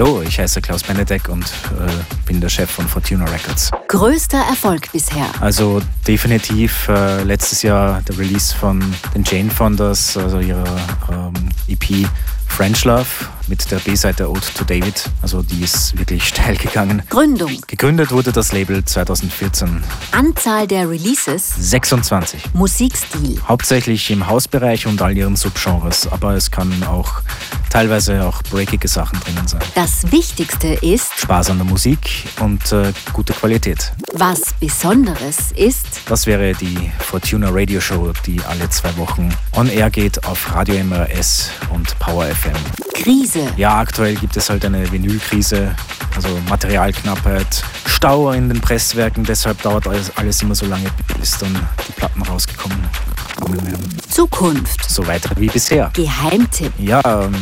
Hallo, ich heiße Klaus Benedek und äh, bin der Chef von Fortuna Records. Größter Erfolg bisher? Also definitiv äh, letztes Jahr der Release von den Jane Founders, also ihrer ähm, EP French Love mit der B-Seite Ode to David. Also die ist wirklich steil gegangen. Gründung. Gegründet wurde das Label 2014. Anzahl der Releases? 26. Musikstil? Hauptsächlich im Hausbereich und all ihren Subgenres, aber es kann auch teilweise auch breakige Sachen drinnen sein. Das Wichtigste ist Spaß an der Musik und äh, gute Qualität. Was Besonderes ist Das wäre die Fortuna Radio Show, die alle zwei Wochen on air geht auf Radio MRS und Power FM. Krise. Ja, aktuell gibt es halt eine Vinylkrise, also Materialknappheit, Stau in den Presswerken, deshalb dauert alles, alles immer so lange, bis dann die Platten rausgekommen werden. Zukunft. So weiter wie bisher. Geheimtipp. Ja, ähm,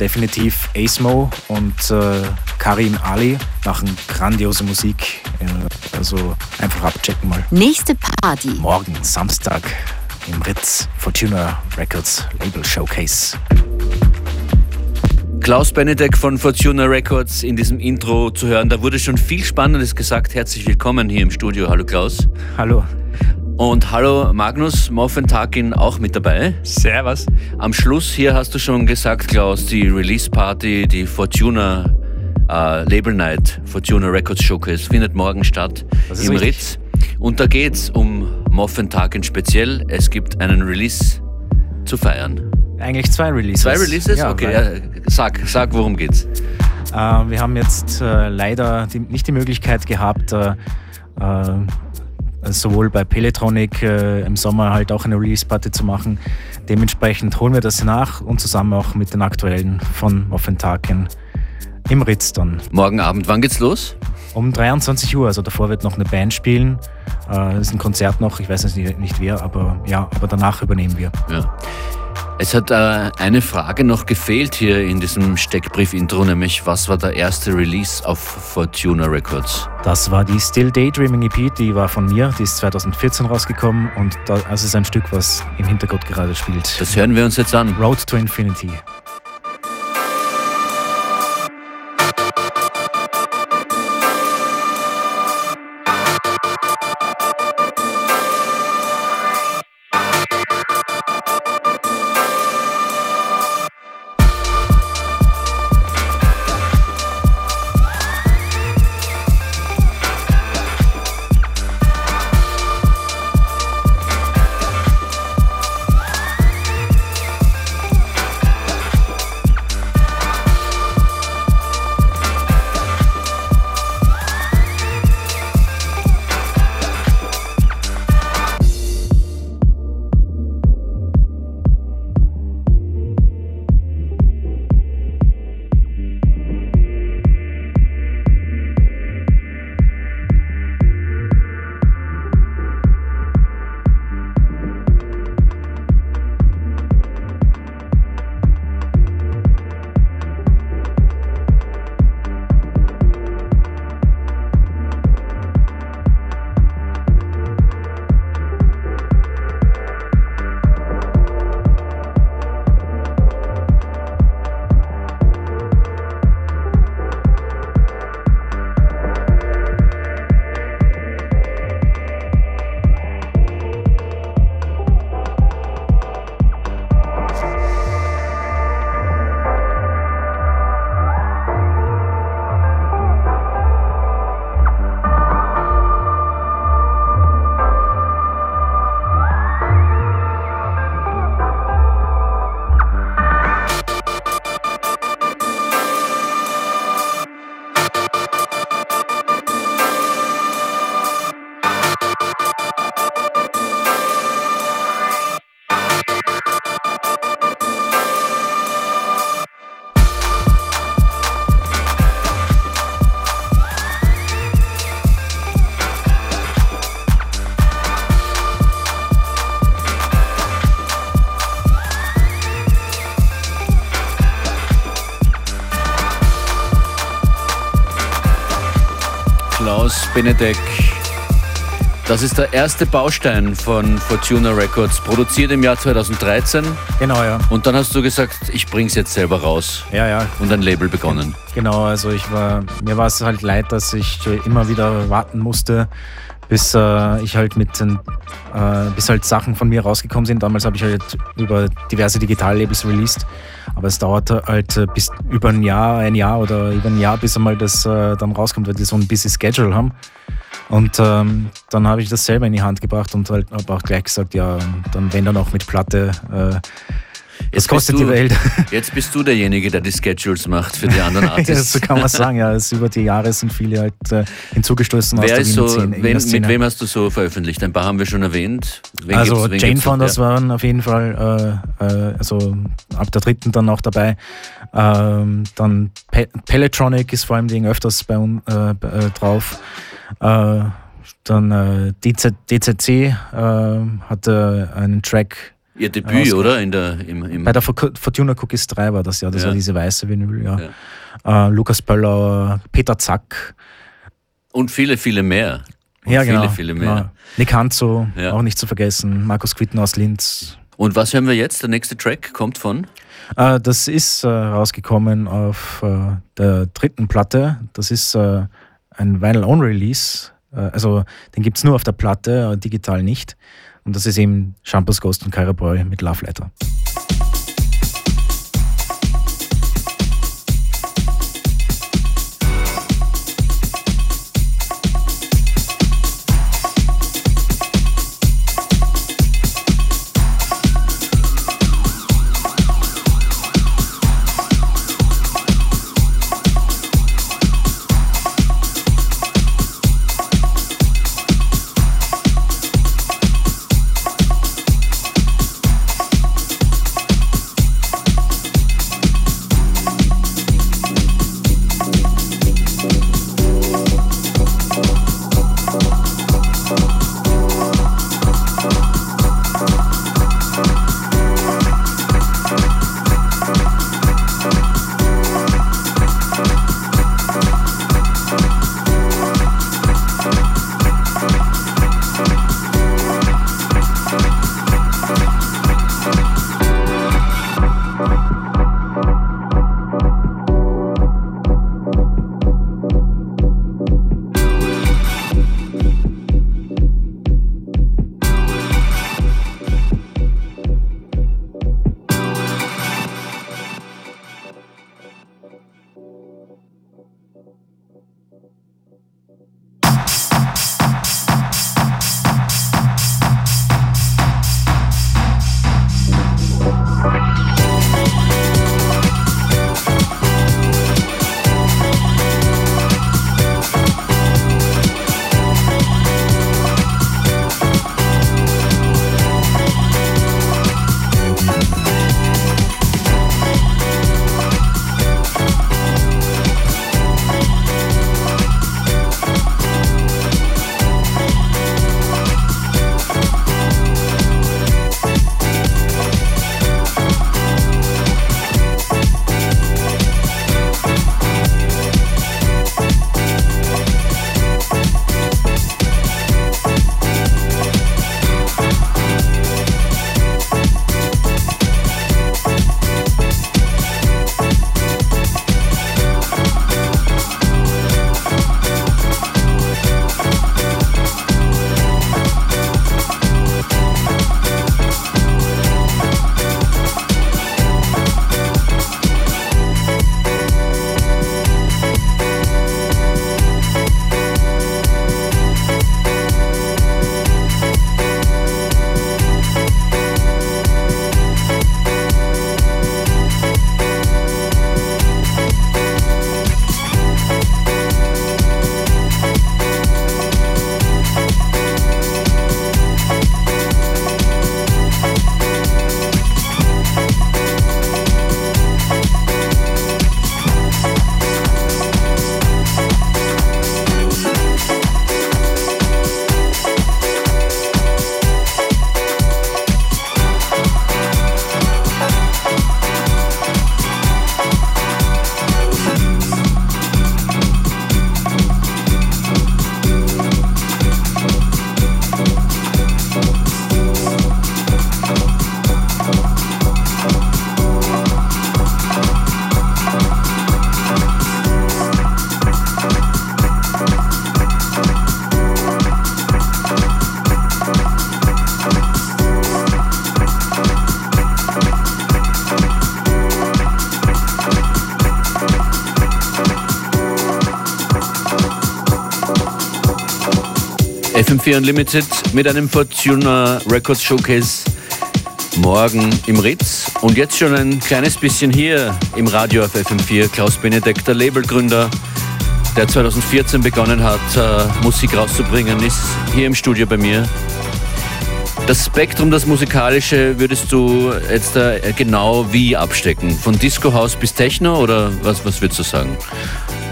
definitiv Acemo und äh, Karim Ali machen grandiose Musik. Äh, also einfach abchecken mal. Nächste Party. Morgen, Samstag, im Ritz Fortuna Records Label Showcase. Klaus Benedek von Fortuna Records in diesem Intro zu hören. Da wurde schon viel Spannendes gesagt. Herzlich willkommen hier im Studio. Hallo Klaus. Hallo. Und hallo Magnus Moffentakin auch mit dabei. Servus. Am Schluss hier hast du schon gesagt, Klaus, die Release Party, die Fortuna äh, Label Night, Fortuna Records Showcase findet morgen statt Das ist im richtig. Ritz. Und da geht's um Moffentakin speziell. Es gibt einen Release zu feiern. Eigentlich zwei Releases. Zwei Releases? Ja, okay, ja, sag, sag, worum geht's? äh, wir haben jetzt äh, leider die, nicht die Möglichkeit gehabt, äh, äh, sowohl bei Peletronic äh, im Sommer halt auch eine Release-Party zu machen. Dementsprechend holen wir das nach und zusammen auch mit den aktuellen von Moffentaken im Ritz dann. Morgen Abend, wann geht's los? Um 23 Uhr, also davor wird noch eine Band spielen. Äh, das ist ein Konzert noch, ich weiß jetzt nicht, nicht wer, aber ja, aber danach übernehmen wir. Ja. Es hat äh, eine Frage noch gefehlt hier in diesem Steckbrief-Intro, nämlich was war der erste Release auf Fortuna Records? Das war die Still Daydreaming EP, die war von mir, die ist 2014 rausgekommen und da, das ist ein Stück, was im Hintergrund gerade spielt. Das hören wir uns jetzt an. Road to Infinity. Benedek, Das ist der erste Baustein von Fortuna Records, produziert im Jahr 2013. Genau, ja. Und dann hast du gesagt, ich bring's jetzt selber raus. Ja, ja. Und ein Label begonnen. Genau, also ich war, mir war es halt leid, dass ich immer wieder warten musste, bis äh, ich halt mit den, äh, bis halt Sachen von mir rausgekommen sind. Damals habe ich halt über diverse Digitallabels released, aber es dauerte halt äh, bis über ein Jahr, ein Jahr oder über ein Jahr, bis einmal das äh, dann rauskommt, weil die so ein busy Schedule haben. Und ähm, dann habe ich das selber in die Hand gebracht und halt habe auch gleich gesagt, ja, dann wenn dann auch mit Platte. Äh, das kostet du, die Welt. Jetzt bist du derjenige, der die Schedules macht für die anderen Artists. so kann man sagen, ja. Es über die Jahre sind viele halt äh, hinzugestoßen Wer aus ist so, wen, mit wem hast du so veröffentlicht? Ein paar haben wir schon erwähnt. Wen also Jane? Founders Ja. waren auf jeden Fall, äh, äh, also ab der dritten dann auch dabei. Ähm, dann Pe Pelletronic ist vor allem Dingen öfters bei uns äh, äh, drauf. Äh, dann DZ, DZC hatte einen Track Ihr Debüt, oder? In der, im, im, bei der Fortu- Fortuna Cookies 3 war das ja, das Ja. war diese weiße Vinyl, ja. Äh, Lukas Pöller, Peter Zack, und viele, viele mehr. Und ja viele, genau. viele mehr. genau. Nick Hanzo, Ja. auch nicht zu vergessen, Markus Quitten aus Linz, Und was hören wir jetzt? Der nächste Track kommt von? Äh, das ist äh, rausgekommen auf äh, der dritten Platte. Das ist äh, ein Vinyl-On-Release. Äh, also den gibt es nur auf der Platte, digital nicht. Und das ist eben Shampoos Ghost und Kyra Boy mit Love Letter. FM4 Unlimited mit einem Fortuna Records Showcase morgen im Ritz und jetzt schon ein kleines bisschen hier im Radio auf FM4. Klaus Benedek, der Labelgründer, der 2014 begonnen hat, äh, Musik rauszubringen, ist hier im Studio bei mir. Das Spektrum, das musikalische, würdest du jetzt äh, genau wie abstecken? Von Disco House bis Techno oder was, was würdest du sagen?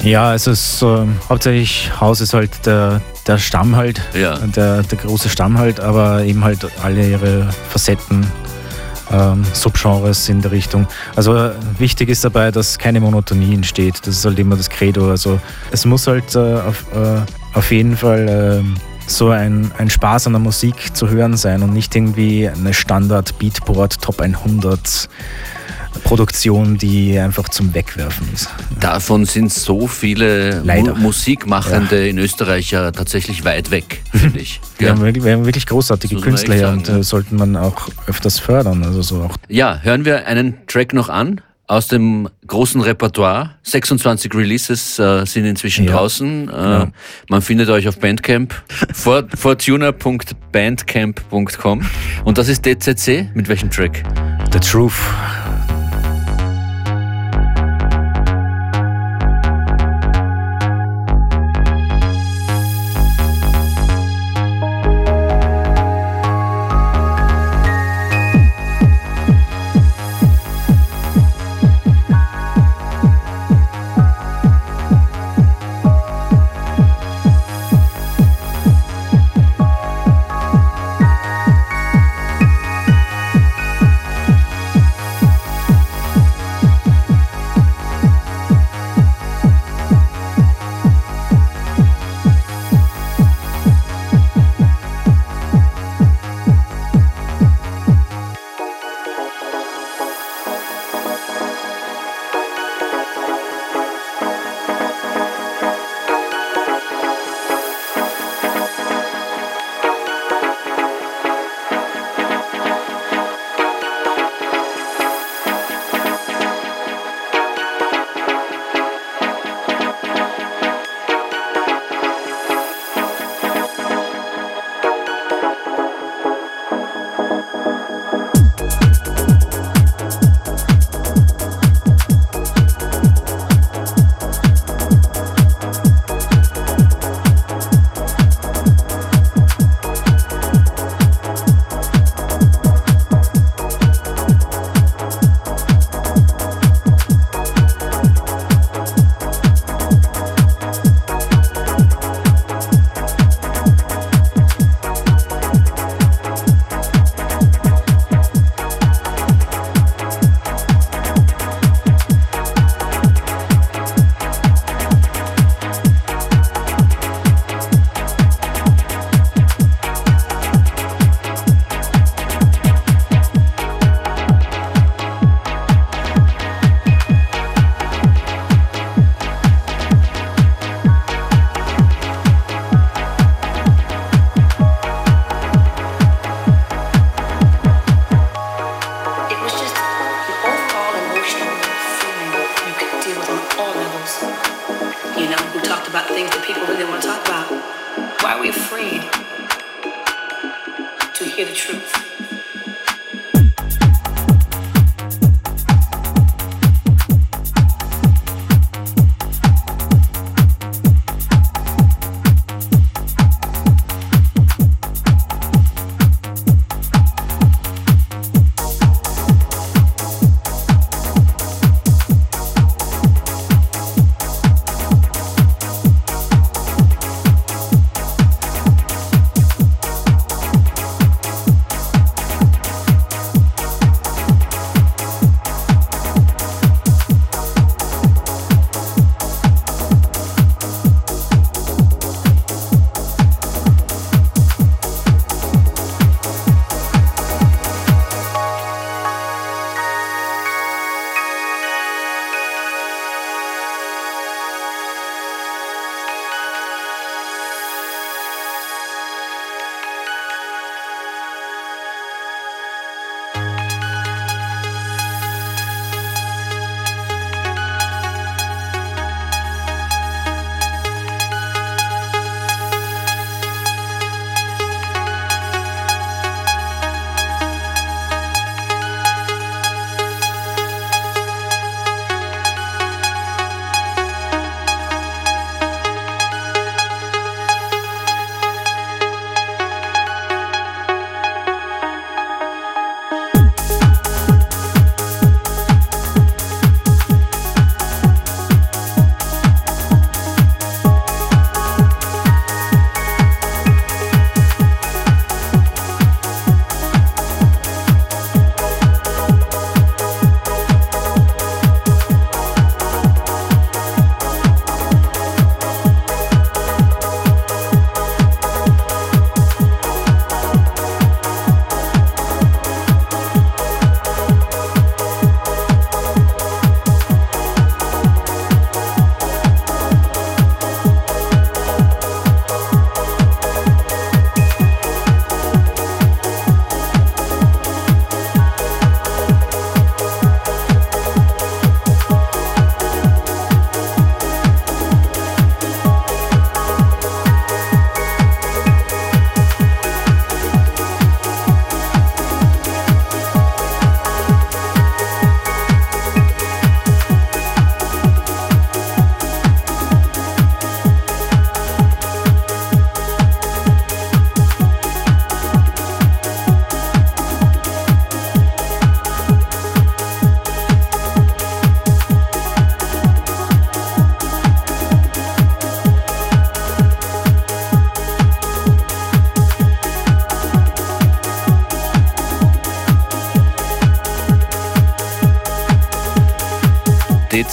Ja, also ist, äh, hauptsächlich Haus ist halt der, der Stamm halt, Ja. der, der große Stamm halt, aber eben halt alle ihre Facetten, ähm, Subgenres in der Richtung. Also äh, wichtig ist dabei, dass keine Monotonie entsteht. Das ist halt immer das Credo. Also es muss halt äh, auf, äh, auf jeden Fall ähm, so ein, ein Spaß an der Musik zu hören sein und nicht irgendwie eine Standard Beatport Top 100 Produktion, die einfach zum Wegwerfen ist. Davon sind so viele Leider. Mu Musikmachende in Österreich ja tatsächlich weit weg, finde ich. Wir, Ja. haben wirklich, wir haben wirklich großartige man Künstler hier und ja. äh, sollten man auch öfters fördern. Also so auch ja, hören wir einen Track noch an aus dem großen Repertoire. 26 Releases äh, sind inzwischen Ja. draußen. Äh, Genau. Man findet euch auf Bandcamp. For- Fortuna.bandcamp.com. Und das ist DCC. Mit welchem Track? The Truth.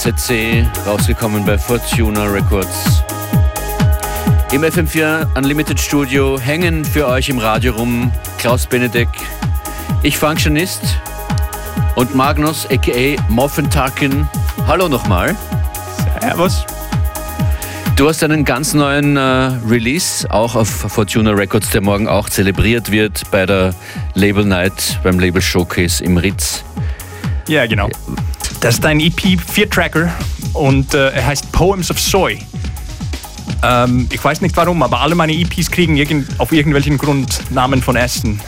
EZC, rausgekommen bei Fortuna Records. Im FM4 Unlimited Studio hängen für euch im Radio rum Klaus Benedek, ich Functionist und Magnus aka Moffentarkin. Hallo nochmal. Servus. Du hast einen ganz neuen äh, Release, auch auf Fortuna Records, der morgen auch zelebriert wird bei der Label Night, beim Label Showcase im Ritz. Ja, genau. Das ist ein EP Vier-Tracker und äh, er heißt Poems of Soy. Ähm, ich weiß nicht warum, aber alle meine EPs kriegen irgend, auf irgendwelchen Grund Namen von Essen.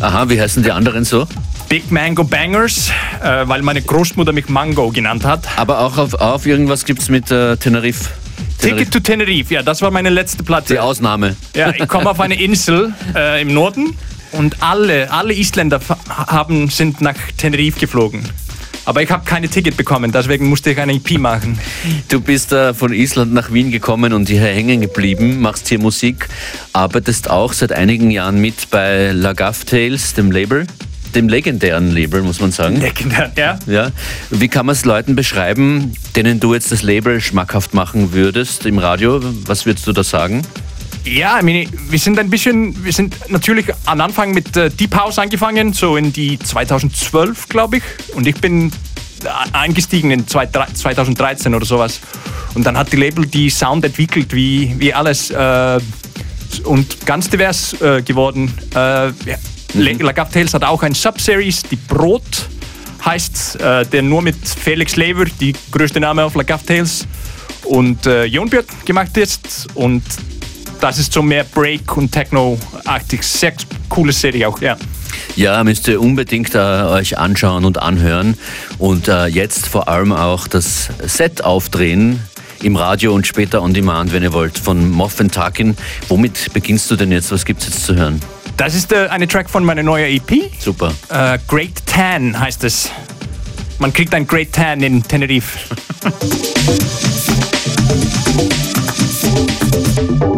Aha, wie heißen die anderen so? Big Mango Bangers, äh, weil meine Großmutter mich Mango genannt hat. Aber auch auf, auf irgendwas gibt es mit äh, Tenerife. Ticket to Tenerife, ja, das war meine letzte Platte. Die Ausnahme. Ja, ich komme auf eine Insel äh, im Norden und alle, alle Isländer haben, sind nach Tenerife geflogen. Aber ich habe keine Ticket bekommen, deswegen musste ich eine EP machen. Du bist äh, von Island nach Wien gekommen und hier hängen geblieben, machst hier Musik, arbeitest auch seit einigen Jahren mit bei Lagaffe Tales, dem Label dem legendären Label, muss man sagen. Legendär, ja. ja. Wie kann man es Leuten beschreiben, denen du jetzt das Label schmackhaft machen würdest im Radio? Was würdest du da sagen? Ja, ich meine, wir sind ein bisschen, wir sind natürlich am Anfang mit äh, Deep House angefangen, so in die 2012, glaube ich. Und ich bin eingestiegen in 2013 oder sowas. Und dann hat die Label die Sound entwickelt, wie, wie alles. Äh, und ganz divers äh, geworden. Äh, ja. mhm. Lagab Tales hat auch ein Subseries, die Brot heißt, äh, der nur mit Felix Lever, die größte Name auf Lagab Tales, und äh, Jonbjörn gemacht ist. Und das ist so mehr Break- und Techno-artig. Sehr coole Serie auch, ja. Ja, müsst ihr unbedingt äh, euch anschauen und anhören. Und äh, jetzt vor allem auch das Set aufdrehen im Radio und später on demand, wenn ihr wollt, von Moffen Tarkin. Womit beginnst du denn jetzt? Was gibt es jetzt zu hören? Das ist äh, eine Track von meiner neuen EP. Super. Äh, Great Tan heißt es. Man kriegt ein Great Tan in Tenerife.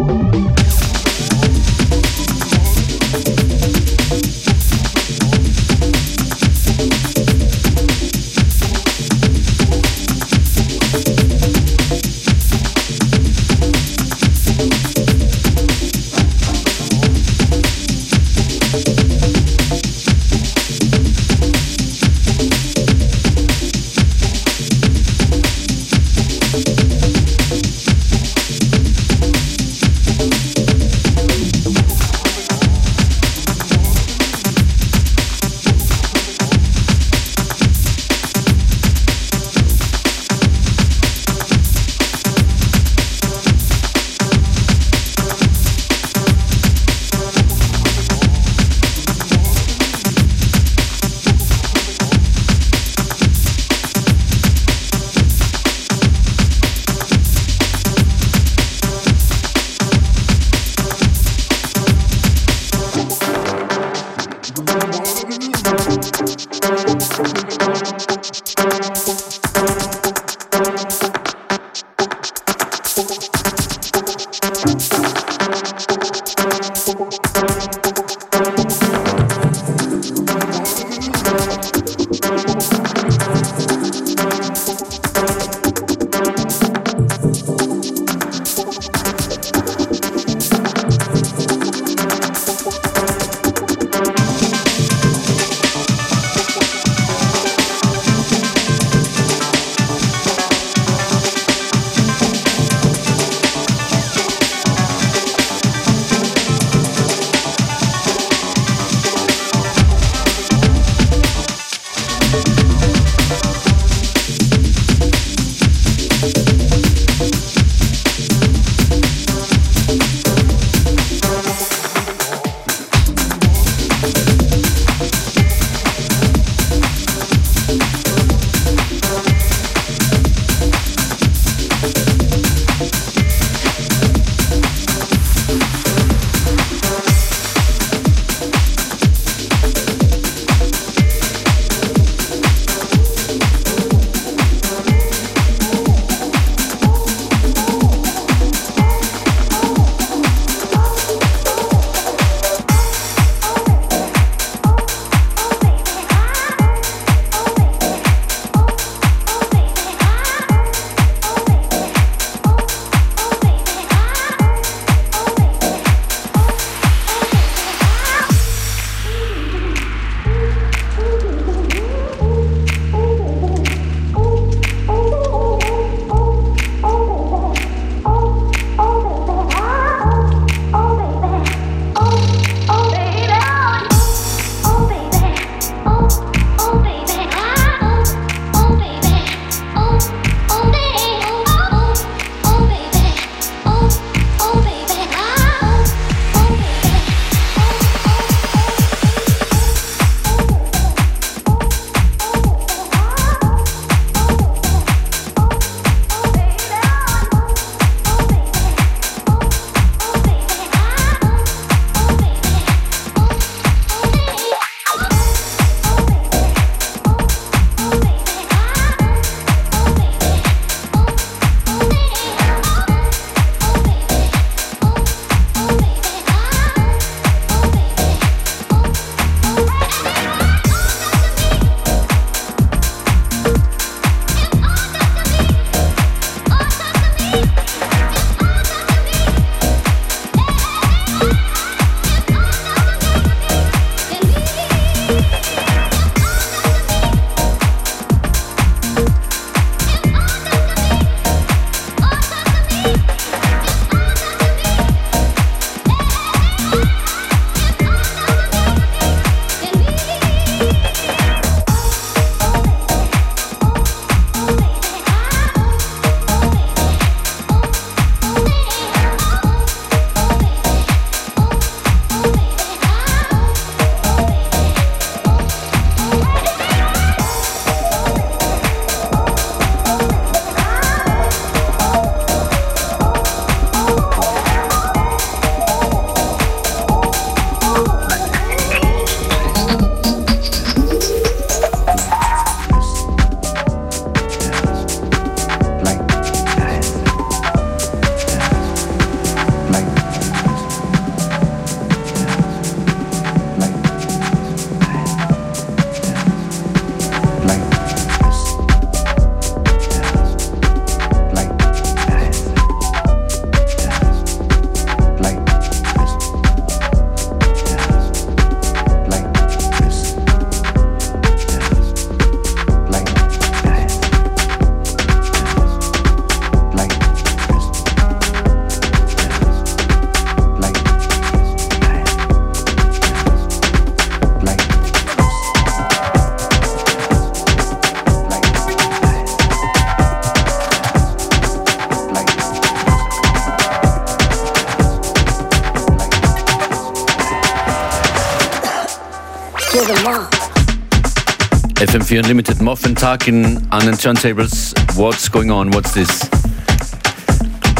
FM4 Unlimited Muffin Tarkin an den Turntables. What's going on? What's this?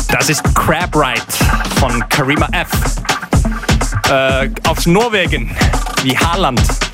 Das ist Crab Ride von Karima F. Äh, aus Norwegen, wie Haaland.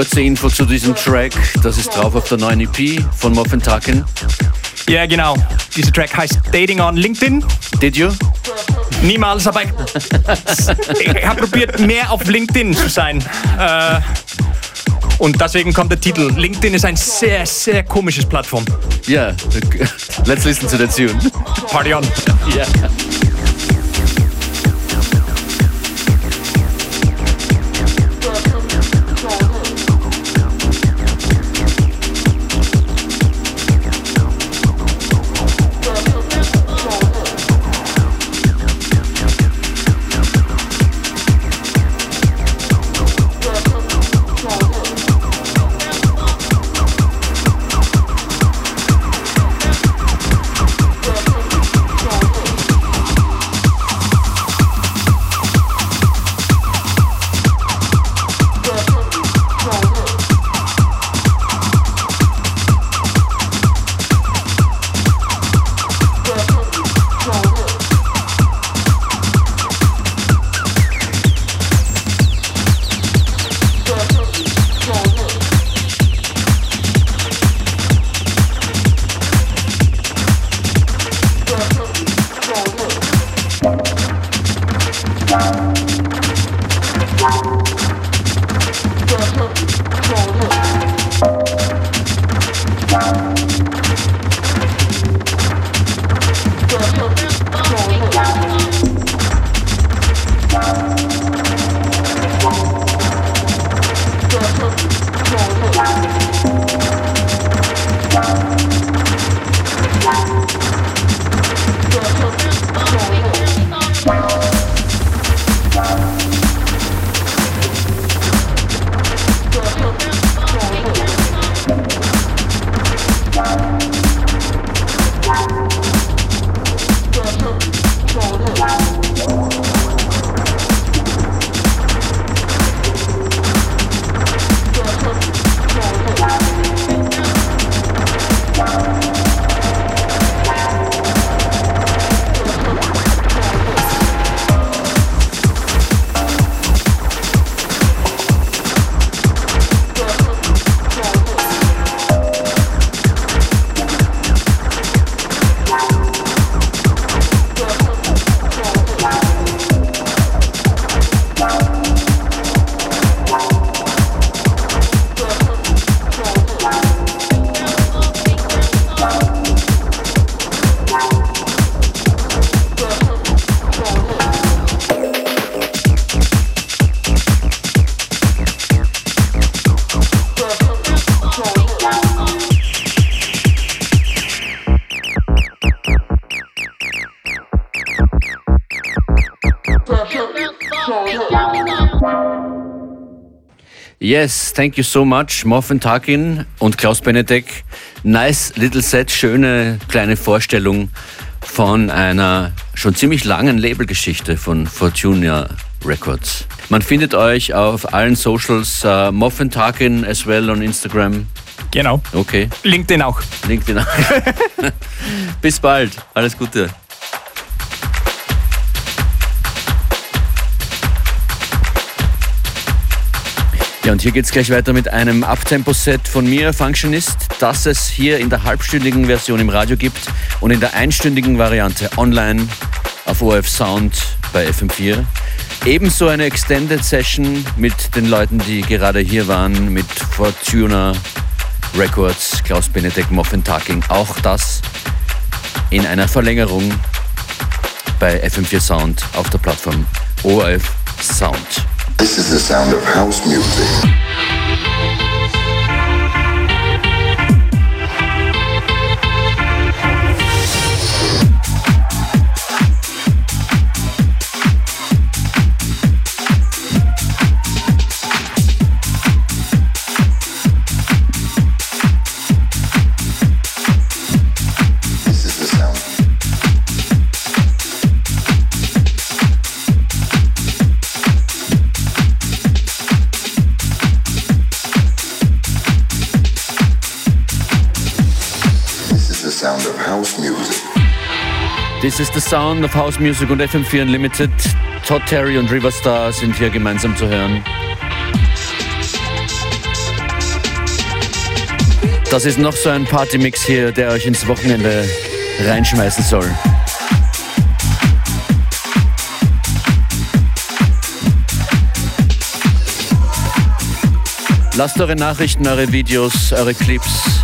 Kurze Info zu diesem Track. Das ist drauf auf der neuen EP von Muffin Tarkin. Ja, genau. Dieser Track heißt Dating on LinkedIn. Did you? Niemals, aber ich, ich habe probiert, mehr auf LinkedIn zu sein. Äh, und deswegen kommt der Titel. LinkedIn ist ein sehr, sehr komisches Plattform. Yeah. Let's listen to the tune. Party on. Yeah. Thank you so much, Moffen Tarkin und Klaus Benedek. Nice little set, schöne kleine Vorstellung von einer schon ziemlich langen Labelgeschichte von Fortuna Records. Man findet euch auf allen Socials, uh, Moffen Tarkin as well on Instagram. Genau. Okay, LinkedIn auch. LinkedIn. auch. Bis bald, alles Gute. Und hier geht's gleich weiter mit einem Abtempo-Set von mir, Functionist, das es hier in der halbstündigen Version im Radio gibt und in der einstündigen Variante online auf ORF Sound bei FM4. Ebenso eine Extended Session mit den Leuten, die gerade hier waren, mit Fortuna Records, Klaus Benedek, Moffen Talking. Auch das in einer Verlängerung bei FM4 Sound auf der Plattform ORF Sound. This is the sound of house music. This is the sound of House Music und FM4 Unlimited. Todd Terry und Riverstar sind hier gemeinsam zu hören. Das ist noch so ein Partymix hier, der euch ins Wochenende reinschmeißen soll. Lasst eure Nachrichten, eure Videos, eure Clips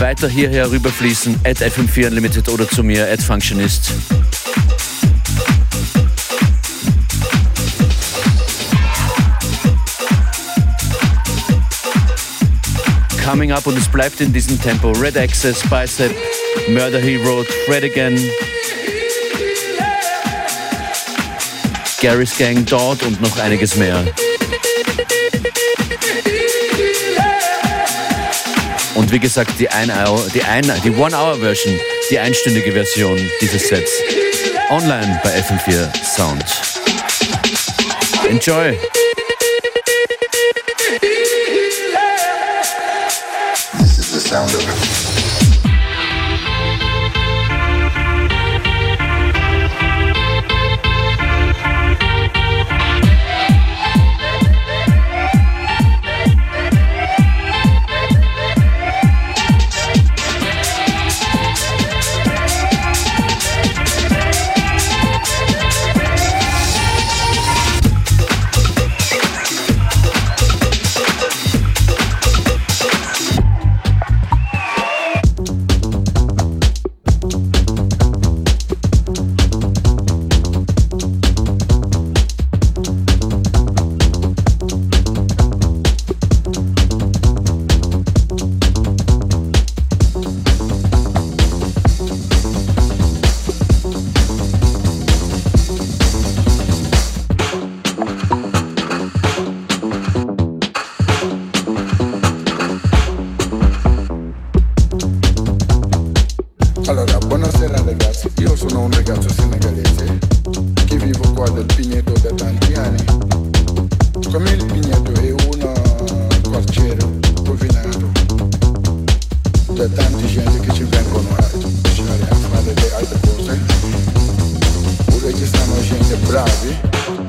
weiter hierher rüberfließen, at FM4 Unlimited oder zu mir, at Functionist. Coming up und es bleibt in diesem Tempo. Red Access, Bicep, Murder Hero, Fred Again, Gary's Gang dort und noch einiges mehr. Und wie gesagt, die, ein Hour, die, ein, die One-Hour-Version, die einstündige Version dieses Sets, online bei FM4 Sound. Enjoy! Ragazzi, io sono un ragazzo senegalese che vivo qua del Pigneto da tanti anni. Come il Pigneto è un quartiere rovinato da tante gente che ci vengono a lasciare a fare le altre cose, oppure ci stanno gente bravi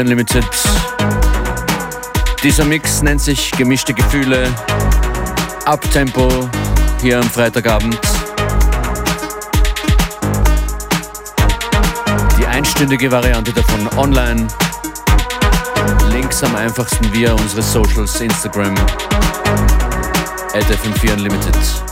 FM4 Unlimited. Dieser Mix nennt sich Gemischte Gefühle. Abtempo hier am Freitagabend. Die einstündige Variante davon online. Links am einfachsten via unsere Socials, Instagram, at FM4 Unlimited.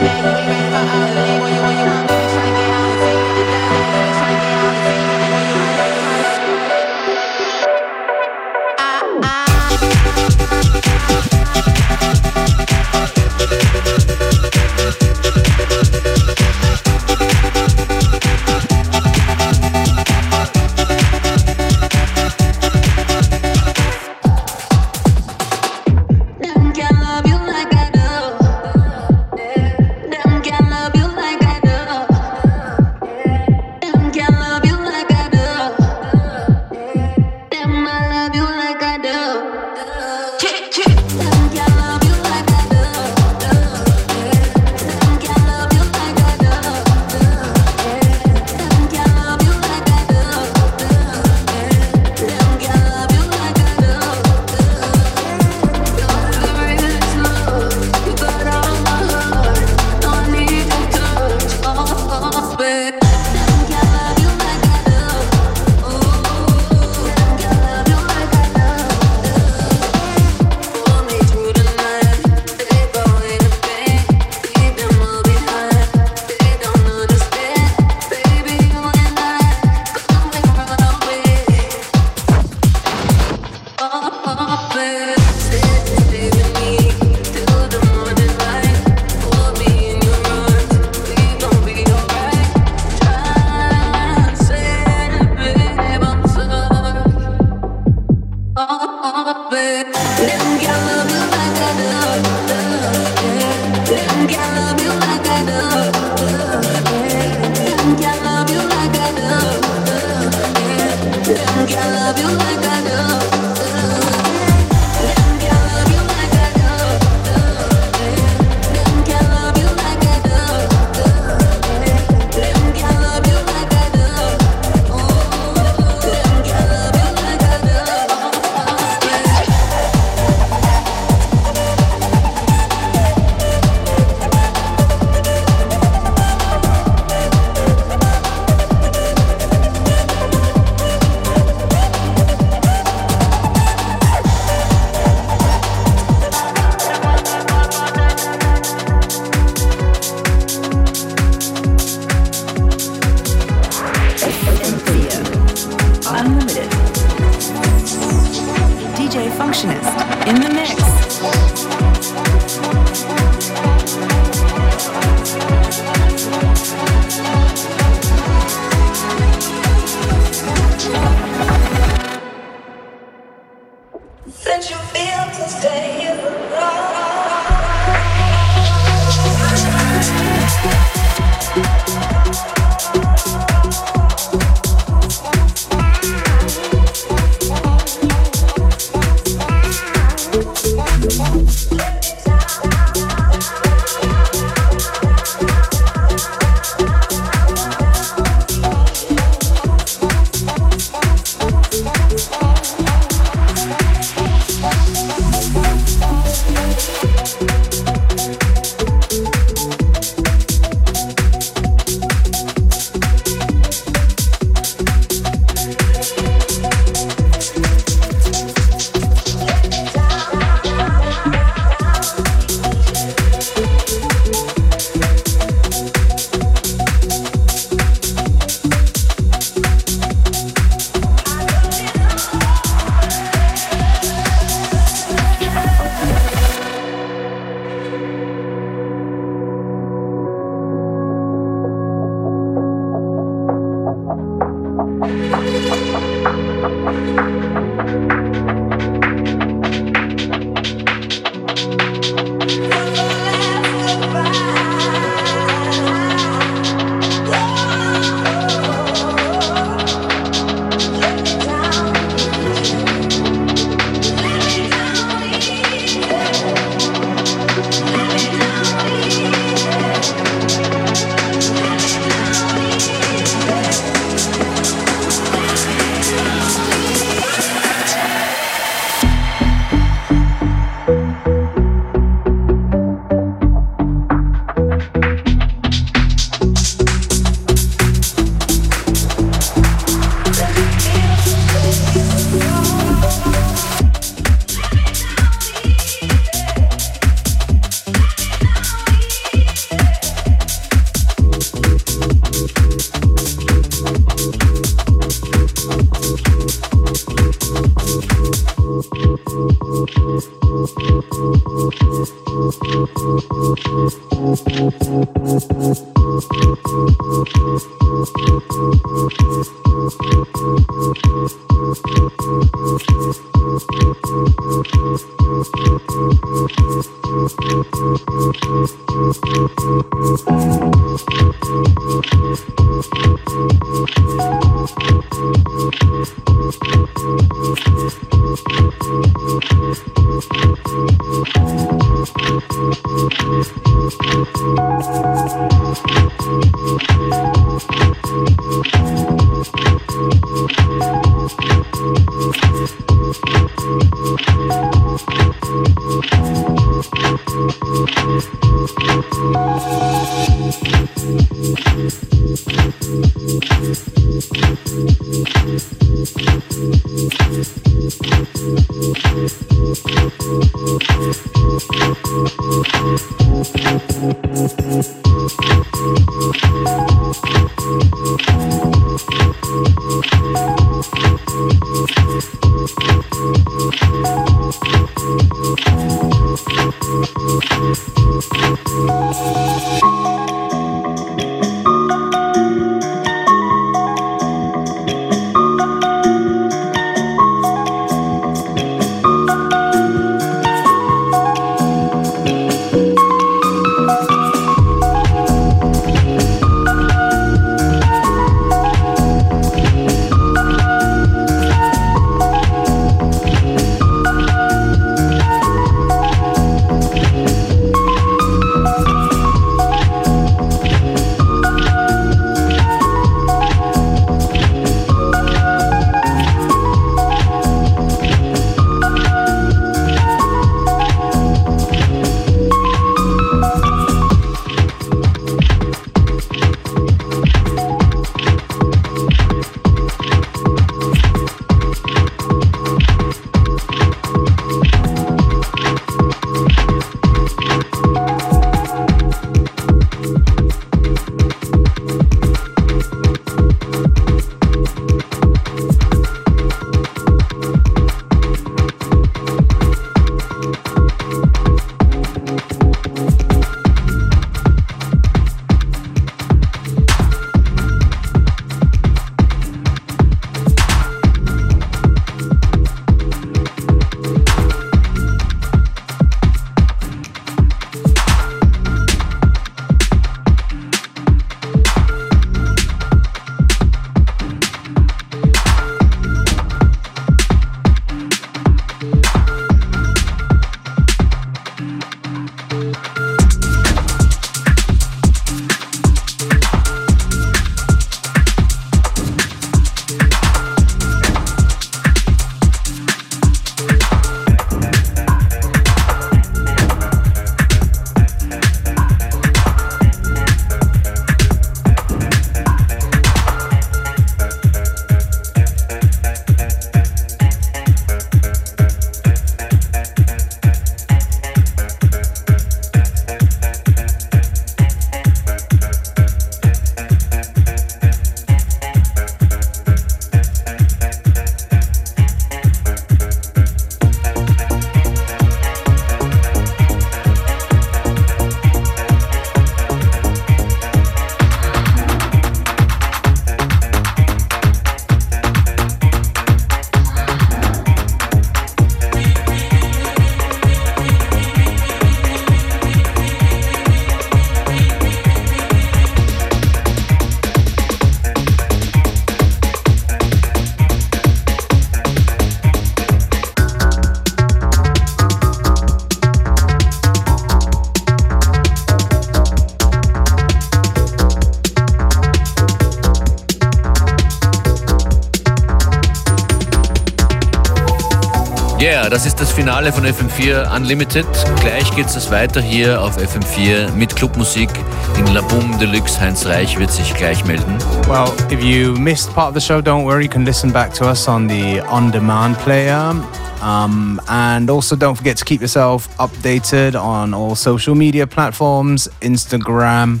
Das ist das Finale von FM4 Unlimited. Gleich geht es weiter hier auf FM4 mit Clubmusik in La Boom Deluxe. Heinz Reich wird sich gleich melden. Well, if you missed part of the show, don't worry, you can listen back to us on the on-demand player. Um, and also don't forget to keep yourself updated on all social media platforms, Instagram,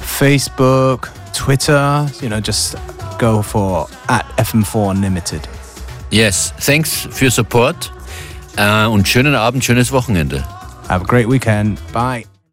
Facebook, Twitter. You know, just go for at FM4 Unlimited. Yes, thanks für Support. Äh, und schönen Abend, schönes Wochenende. Have a great weekend. Bye.